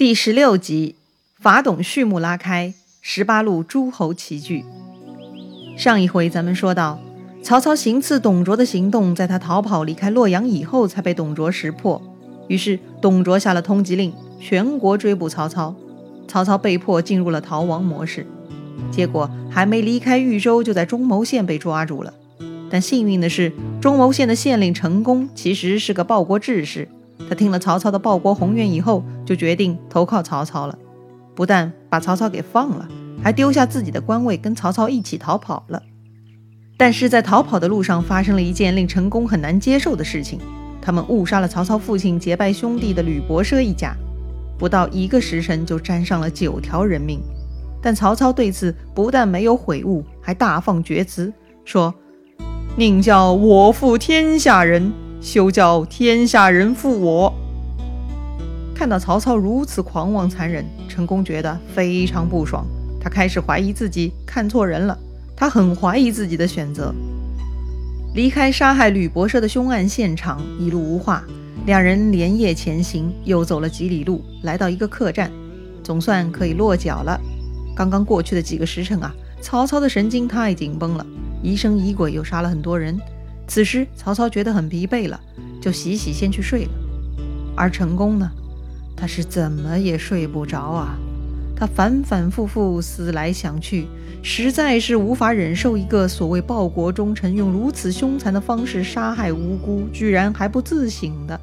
第十六集，法董序幕拉开，十八路诸侯齐聚。上一回咱们说到，曹操行刺董卓的行动，在他逃跑离开洛阳以后，才被董卓识破。于是董卓下了通缉令，全国追捕曹操。曹操被迫进入了逃亡模式。结果还没离开豫州，就在中牟县被抓住了。但幸运的是，中牟县的县令陈宫其实是个报国志士。他听了曹操的报国宏愿以后，就决定投靠曹操了。不但把曹操给放了，还丢下自己的官位，跟曹操一起逃跑了。但是在逃跑的路上，发生了一件令陈宫很难接受的事情：他们误杀了曹操父亲结拜兄弟的吕伯奢一家，不到一个时辰就沾上了九条人命。但曹操对此不但没有悔悟，还大放厥词，说：“宁叫我负天下人。”休叫天下人负我。看到曹操如此狂妄残忍，陈宫觉得非常不爽。他开始怀疑自己看错人了。他很怀疑自己的选择。离开杀害吕伯奢的凶案现场，一路无话。两人连夜前行，又走了几里路，来到一个客栈，总算可以落脚了。刚刚过去的几个时辰啊，曹操的神经太紧绷了，疑神疑鬼，又杀了很多人。此时，曹操觉得很疲惫了，就洗洗先去睡了。而陈宫呢，他是怎么也睡不着啊！他反反复复思来想去，实在是无法忍受一个所谓报国忠臣用如此凶残的方式杀害无辜，居然还不自省的。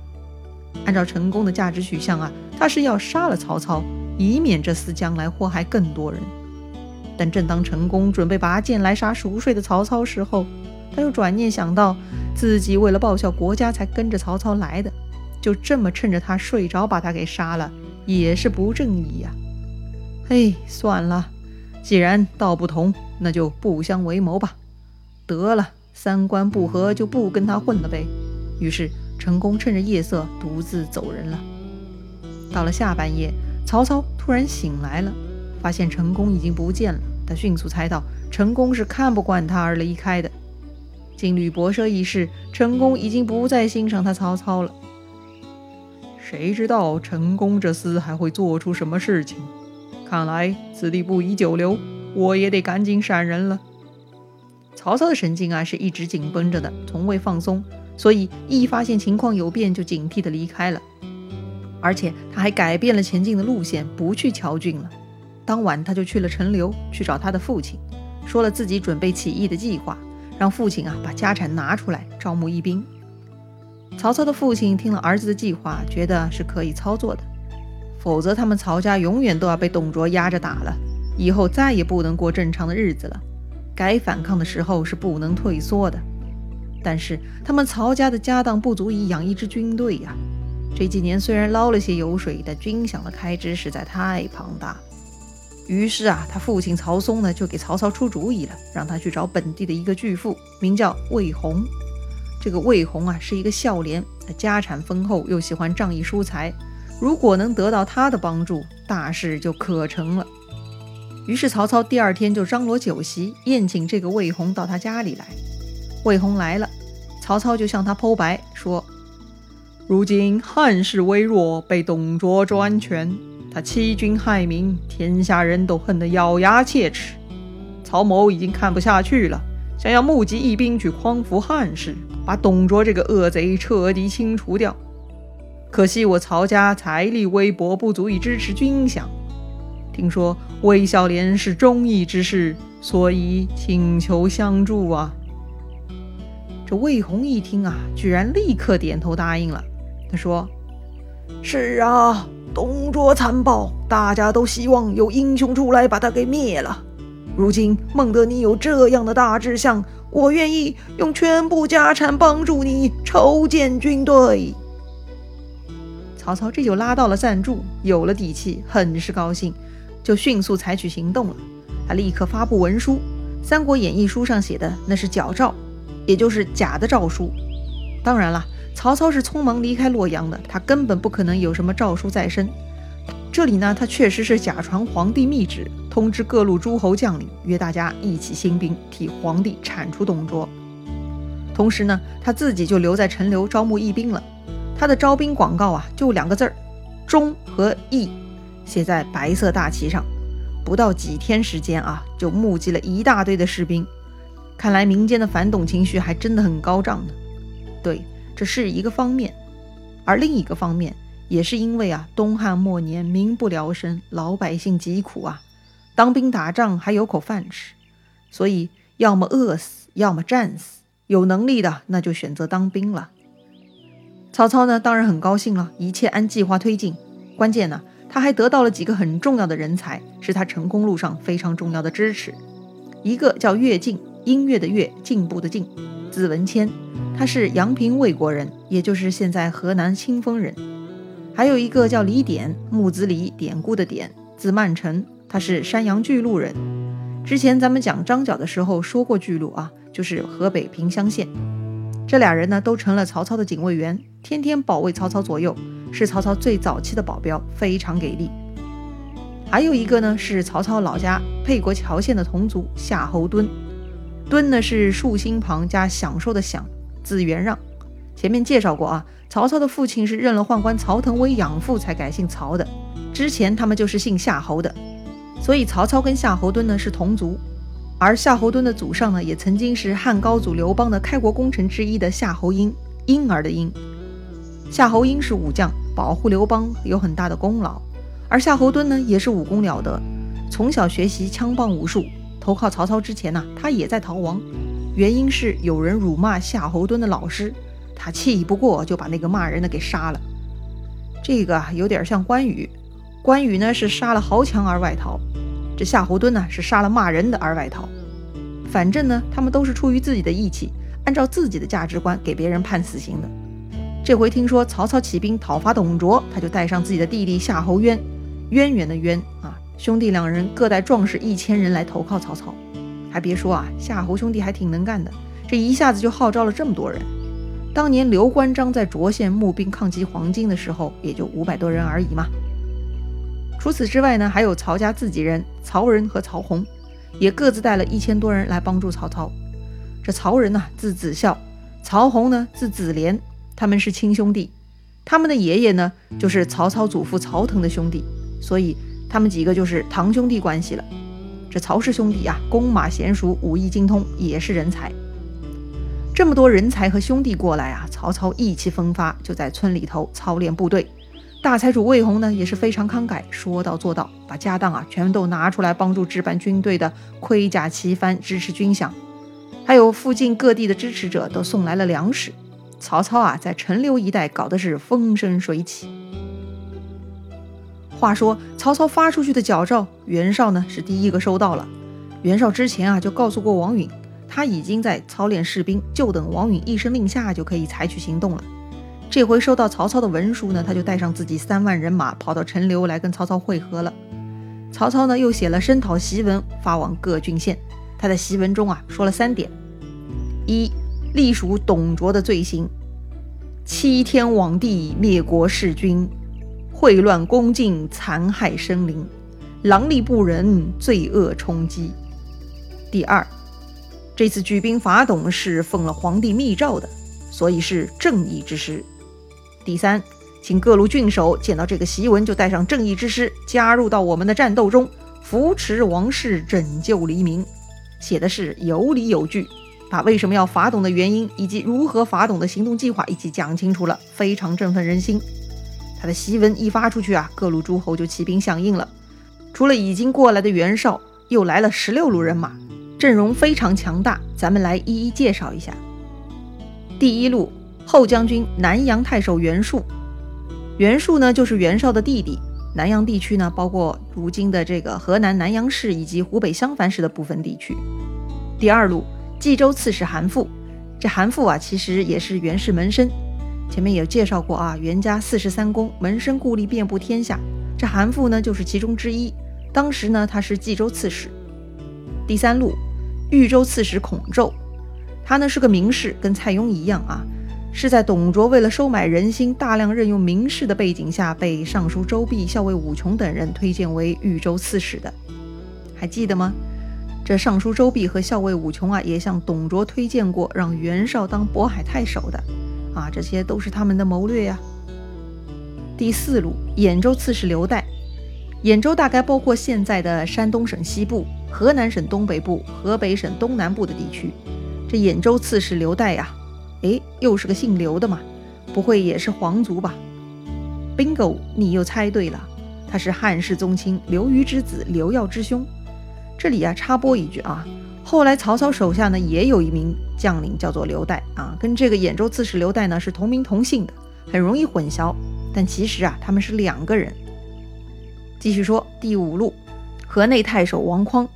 按照陈宫的价值取向啊，他是要杀了曹操，以免这厮将来祸害更多人。但正当陈宫准备拔剑来杀熟睡的曹操时候，他又转念想到，自己为了报效国家才跟着曹操来的，就这么趁着他睡着把他给杀了，也是不正义呀。嘿，算了，既然道不同，那就不相为谋吧。得了，三观不合就不跟他混了呗。于是陈宫趁着夜色独自走人了。到了下半夜，曹操突然醒来了，发现陈宫已经不见了。他迅速猜到陈宫是看不惯他而离开的。经吕伯奢一事，陈宫已经不再欣赏他曹操了。谁知道陈宫这厮还会做出什么事情？看来此地不宜久留，我也得赶紧闪人了。曹操的神经啊是一直紧绷着的，从未放松，所以一发现情况有变，就警惕地离开了。而且他还改变了前进的路线，不去谯郡了。当晚他就去了陈留，去找他的父亲，说了自己准备起义的计划。让父亲啊把家产拿出来招募义兵。曹操的父亲听了儿子的计划，觉得是可以操作的，否则他们曹家永远都要被董卓压着打了，以后再也不能过正常的日子了。该反抗的时候是不能退缩的。但是他们曹家的家当不足以养一支军队呀。这几年虽然捞了些油水，但军饷的开支实在太庞大。于是啊，他父亲曹嵩呢，就给曹操出主意了，让他去找本地的一个巨富，名叫魏宏。这个魏宏啊，是一个孝廉，他家产丰厚，又喜欢仗义疏财。如果能得到他的帮助，大事就可成了。于是曹操第二天就张罗酒席，宴请这个魏宏到他家里来。魏宏来了，曹操就向他剖白说：“如今汉室微弱，被董卓专权。”他欺君害民，天下人都恨得咬牙切齿。曹某已经看不下去了，想要募集义兵去匡扶汉室，把董卓这个恶贼彻底清除掉。可惜我曹家财力微薄，不足以支持军饷。听说魏孝廉是忠义之士，所以请求相助啊！这魏宏一听啊，居然立刻点头答应了。他说：“是啊。”董卓残暴，大家都希望有英雄出来把他给灭了。如今孟德你有这样的大志向，我愿意用全部家产帮助你筹建军队。曹操这就拉到了赞助，有了底气，很是高兴，就迅速采取行动了。他立刻发布文书，《三国演义》书上写的那是矫诏，也就是假的诏书。当然了。曹操是匆忙离开洛阳的，他根本不可能有什么诏书在身。这里呢，他确实是假传皇帝密旨，通知各路诸侯将领，约大家一起兴兵，替皇帝铲除董卓。同时呢，他自己就留在陈留招募义兵了。他的招兵广告啊，就两个字儿：忠和义。写在白色大旗上。不到几天时间啊，就募集了一大堆的士兵。看来民间的反董情绪还真的很高涨呢。对，这是一个方面，而另一个方面也是因为啊，东汉末年民不聊生，老百姓疾苦啊，当兵打仗还有口饭吃，所以要么饿死，要么战死。有能力的那就选择当兵了。曹操呢，当然很高兴了，一切按计划推进。关键呢。他还得到了几个很重要的人才，是他成功路上非常重要的支持。一个叫乐进，音乐的乐，进步的进，字文谦，他是阳平魏国人，也就是现在河南清丰人。还有一个叫李典，木子李，典故的典，字曼成，他是山阳巨鹿人。之前咱们讲张角的时候说过巨鹿啊，就是河北平乡县。这俩人呢，都成了曹操的警卫员，天天保卫曹操左右。是曹操最早期的保镖，非常给力。还有一个呢，是曹操老家沛国谯县的同族夏侯惇。惇呢是竖心旁加享受的享，字元让。前面介绍过啊，曹操的父亲是认了宦官曹腾为养父才改姓曹的，之前他们就是姓夏侯的。所以曹操跟夏侯惇呢是同族，而夏侯惇的祖上呢也曾经是汉高祖刘邦的开国功臣之一的夏侯婴，婴儿的婴。夏侯婴是武将，保护刘邦有很大的功劳。而夏侯惇呢，也是武功了得，从小学习枪棒武术。投靠曹操之前呢，他也在逃亡，原因是有人辱骂夏侯惇的老师，他气不过，就把那个骂人的给杀了。这个，有点像关羽。关羽呢是杀了豪强而外逃，这夏侯惇呢是杀了骂人的而外逃。反正呢，他们都是出于自己的义气，按照自己的价值观给别人判死刑的。这回听说曹操起兵讨伐董卓，他就带上自己的弟弟夏侯渊，渊源的渊啊，兄弟两人各带壮士一千人来投靠曹操。还别说啊，夏侯兄弟还挺能干的，这一下子就号召了这么多人。当年刘关张在涿县募兵抗击黄巾的时候，也就五百多人而已嘛。除此之外呢，还有曹家自己人曹仁和曹洪，也各自带了一千多人来帮助曹操。这曹仁呢，字子孝；曹洪呢，字子廉。他们是亲兄弟，他们的爷爷呢，就是曹操祖父曹腾的兄弟，所以他们几个就是堂兄弟关系了。这曹氏兄弟啊，弓马娴熟，武艺精通，也是人才。这么多人才和兄弟过来啊，曹操意气风发，就在村里头操练部队。大财主魏宏呢，也是非常慷慨，说到做到，把家当啊全都拿出来帮助置办军队的盔甲旗幡，支持军饷。还有附近各地的支持者都送来了粮食。曹操啊，在陈留一带搞的是风生水起。话说，曹操发出去的矫诏，袁绍呢是第一个收到了。袁绍之前啊就告诉过王允，他已经在操练士兵，就等王允一声令下就可以采取行动了。这回收到曹操的文书呢，他就带上自己三万人马跑到陈留来跟曹操会合了。曹操呢又写了声讨檄文发往各郡县。他在檄文中啊说了三点：一。隶属董卓的罪行：欺天罔地，灭国弑君，秽乱宫禁，残害生灵，狼戾不仁，罪恶冲击。第二，这次举兵伐董是奉了皇帝密诏的，所以是正义之师。第三，请各路郡守见到这个檄文就带上正义之师，加入到我们的战斗中，扶持王室，拯救黎民。写的是有理有据。把为什么要伐董的原因，以及如何伐董的行动计划一起讲清楚了，非常振奋人心。他的檄文一发出去啊，各路诸侯就起兵响应了。除了已经过来的袁绍，又来了十六路人马，阵容非常强大。咱们来一一介绍一下。第一路后将军南阳太守袁术，袁术呢就是袁绍的弟弟。南阳地区呢，包括如今的这个河南南阳市以及湖北襄樊市的部分地区。第二路。冀州刺史韩馥，这韩馥啊，其实也是袁氏门生。前面有介绍过啊，袁家四十三公，门生故吏遍布天下。这韩馥呢，就是其中之一。当时呢，他是冀州刺史。第三路，豫州刺史孔宙，他呢是个名士，跟蔡邕一样啊，是在董卓为了收买人心，大量任用名士的背景下，被尚书周弼、校尉武琼等人推荐为豫州刺史的。还记得吗？这尚书周弼和校尉武琼啊，也向董卓推荐过让袁绍当渤海太守的，啊，这些都是他们的谋略呀。第四路，兖州刺史刘岱，兖州大概包括现在的山东省西部、河南省东北部、河北省东南部的地区。这兖州刺史刘岱呀，哎，又是个姓刘的嘛，不会也是皇族吧？Bingo，你又猜对了，他是汉室宗亲刘虞之子刘耀之兄。这里呀，插播一句啊，后来曹操手下呢也有一名将领叫做刘岱啊，跟这个兖州刺史刘岱呢是同名同姓的，很容易混淆。但其实啊，他们是两个人。继续说第五路，河内太守王匡。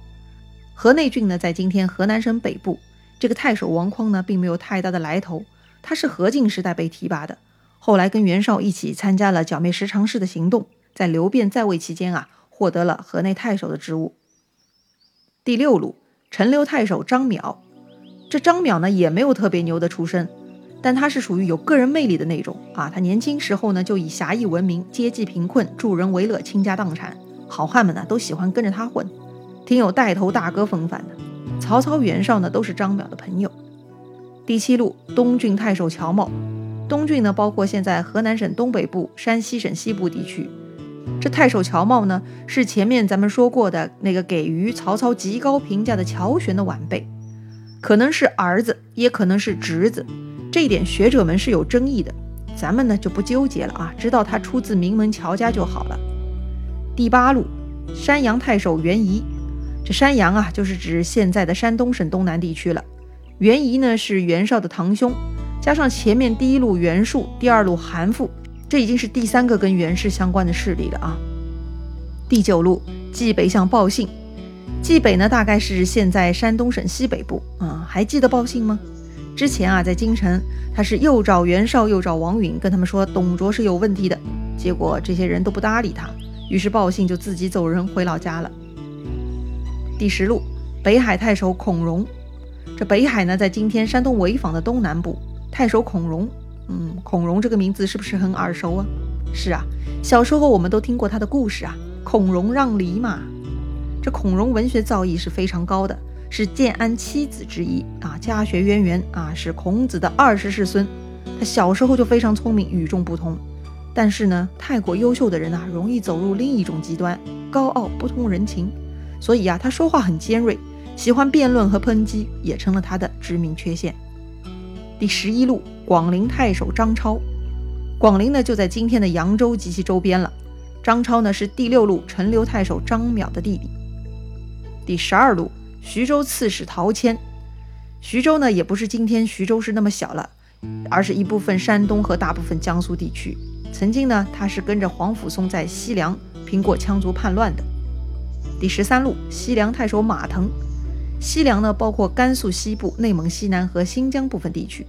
河内郡呢，在今天河南省北部。这个太守王匡呢，并没有太大的来头，他是何进时代被提拔的，后来跟袁绍一起参加了剿灭十常侍的行动，在刘辩在位期间啊，获得了河内太守的职务。第六路，陈留太守张邈。这张邈呢，也没有特别牛的出身。但他是属于有个人魅力的那种啊！他年轻时候呢就以侠义闻名，接济贫困，助人为乐，倾家荡产，好汉们呢都喜欢跟着他混，挺有带头大哥风范的。曹操、袁绍呢都是张邈的朋友。第七路东郡太守乔某，东郡呢包括现在河南省东北部、山西省西部地区。这太守乔瑁呢是前面咱们说过的那个给予曹操极高评价的乔玄的晚辈，可能是儿子，也可能是侄子。这一点学者们是有争议的，咱们呢就不纠结了啊，知道他出自名门乔家就好了。第八路，山阳太守袁仪，这山阳啊就是指现在的山东省东南地区了。袁仪呢是袁绍的堂兄，加上前面第一路袁术，第二路韩馥，这已经是第三个跟袁氏相关的势力了啊。第九路，冀北相鲍信，冀北呢大概是现在山东省西北部啊，还记得鲍信吗？之前啊，在京城，他是又找袁绍，又找王允，跟他们说董卓是有问题的。结果这些人都不搭理他，于是报信就自己走人回老家了。第十路，北海太守孔融。这北海呢，在今天山东潍坊的东南部。太守孔融，嗯，孔融这个名字是不是很耳熟啊？是啊，小时候我们都听过他的故事啊，孔融让梨嘛。这孔融文学造诣是非常高的。是建安七子之一啊，家学渊源啊，是孔子的二十世孙。他小时候就非常聪明，与众不同。但是呢，太过优秀的人啊，容易走入另一种极端，高傲不通人情。所以啊，他说话很尖锐，喜欢辩论和抨击，也成了他的致命缺陷。第十一路，广陵太守张超。广陵呢，就在今天的扬州及其周边了。张超呢，是第六路陈留太守张邈的弟弟。第十二路。徐州刺史陶谦，徐州呢也不是今天徐州市那么小了，而是一部分山东和大部分江苏地区。曾经呢，他是跟着皇甫嵩在西凉平过羌族叛乱的。第十三路西凉太守马腾，西凉呢包括甘肃西部、内蒙西南和新疆部分地区。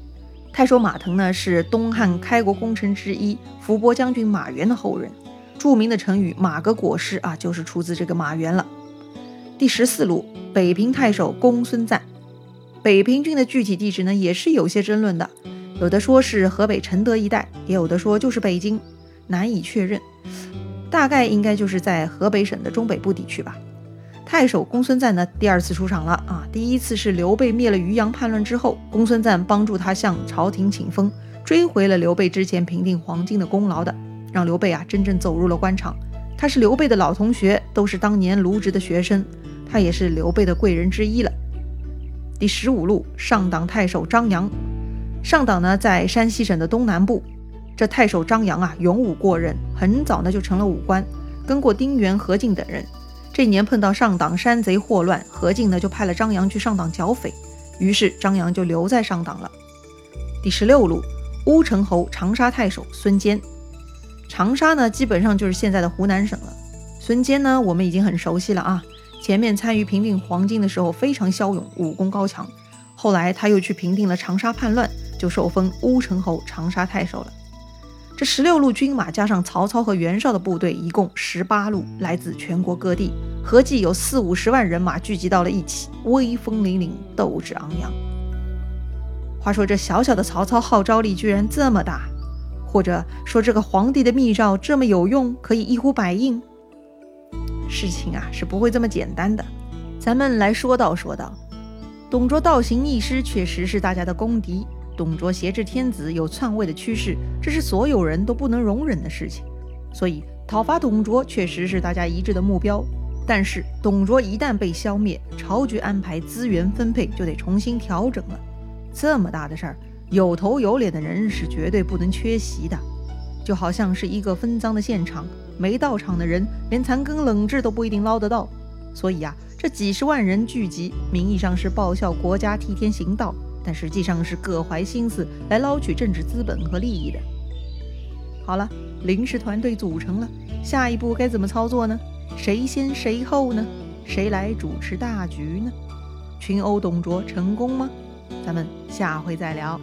太守马腾呢是东汉开国功臣之一伏波将军马援的后人，著名的成语“马革裹尸”啊就是出自这个马援了。第十四路。北平太守公孙瓒，北平郡的具体地址呢，也是有些争论的。有的说是河北承德一带，也有的说就是北京，难以确认。大概应该就是在河北省的中北部地区吧。太守公孙瓒呢，第二次出场了啊！第一次是刘备灭了渔阳叛乱之后，公孙瓒帮助他向朝廷请封，追回了刘备之前平定黄巾的功劳的，让刘备啊真正走入了官场。他是刘备的老同学，都是当年卢植的学生。他也是刘备的贵人之一了。第十五路上党太守张扬，上党呢在山西省的东南部。这太守张扬啊，勇武过人，很早呢就成了武官，跟过丁原、何进等人。这年碰到上党山贼祸乱，何进呢就派了张扬去上党剿匪，于是张扬就留在上党了。第十六路乌程侯长沙太守孙坚，长沙呢基本上就是现在的湖南省了。孙坚呢我们已经很熟悉了啊。前面参与平定黄巾的时候非常骁勇，武功高强。后来他又去平定了长沙叛乱，就受封乌程侯、长沙太守了。这十六路军马加上曹操和袁绍的部队，一共十八路，来自全国各地，合计有四五十万人马聚集到了一起，威风凛凛，斗志昂扬。话说这小小的曹操号召力居然这么大，或者说这个皇帝的密诏这么有用，可以一呼百应？事情啊是不会这么简单的，咱们来说道说道。董卓倒行逆施，确实是大家的公敌。董卓挟制天子，有篡位的趋势，这是所有人都不能容忍的事情。所以讨伐董卓确实是大家一致的目标，但是董卓一旦被消灭，朝局安排资源分配就得重新调整了。这么大的事儿，有头有脸的人是绝对不能缺席的。就好像是一个分赃的现场，没到场的人连残羹冷炙都不一定捞得到。所以呀，这几十万人聚集，名义上是报效国家、替天行道，但实际上是各怀心思来捞取政治资本和利益的。好了，临时团队组成了，下一步该怎么操作呢？谁先谁后呢？谁来主持大局呢？群殴董卓成功吗？咱们下回再聊。